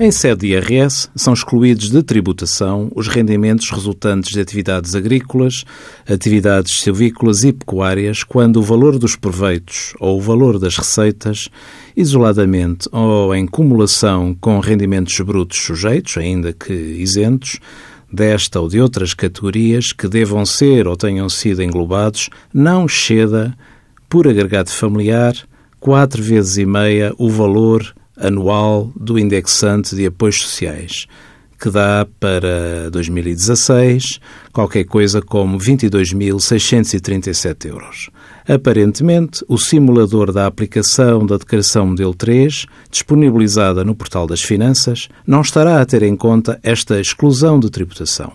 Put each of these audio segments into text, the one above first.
Em sede de IRS, são excluídos de tributação os rendimentos resultantes de atividades agrícolas, atividades silvícolas e pecuárias, quando o valor dos proveitos ou o valor das receitas, isoladamente ou em cumulação com rendimentos brutos sujeitos, ainda que isentos, desta ou de outras categorias que devam ser ou tenham sido englobados, não exceda, por agregado familiar, quatro vezes e meia o valor anual do indexante de apoios sociais, que dá para 2016 qualquer coisa como 22.637 euros. Aparentemente, o simulador da aplicação da Declaração Modelo 3, disponibilizada no Portal das Finanças, não estará a ter em conta esta exclusão de tributação.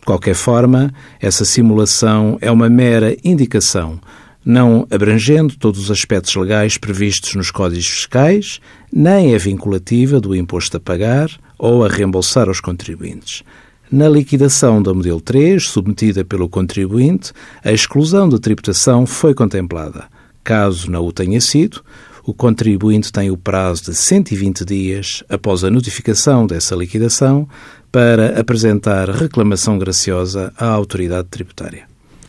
De qualquer forma, essa simulação é uma mera indicação não abrangendo todos os aspectos legais previstos nos códigos fiscais, nem é vinculativa do imposto a pagar ou a reembolsar aos contribuintes. Na liquidação da modelo 3, submetida pelo contribuinte, a exclusão da tributação foi contemplada. Caso não o tenha sido, o contribuinte tem o prazo de 120 dias após a notificação dessa liquidação para apresentar reclamação graciosa à autoridade tributária.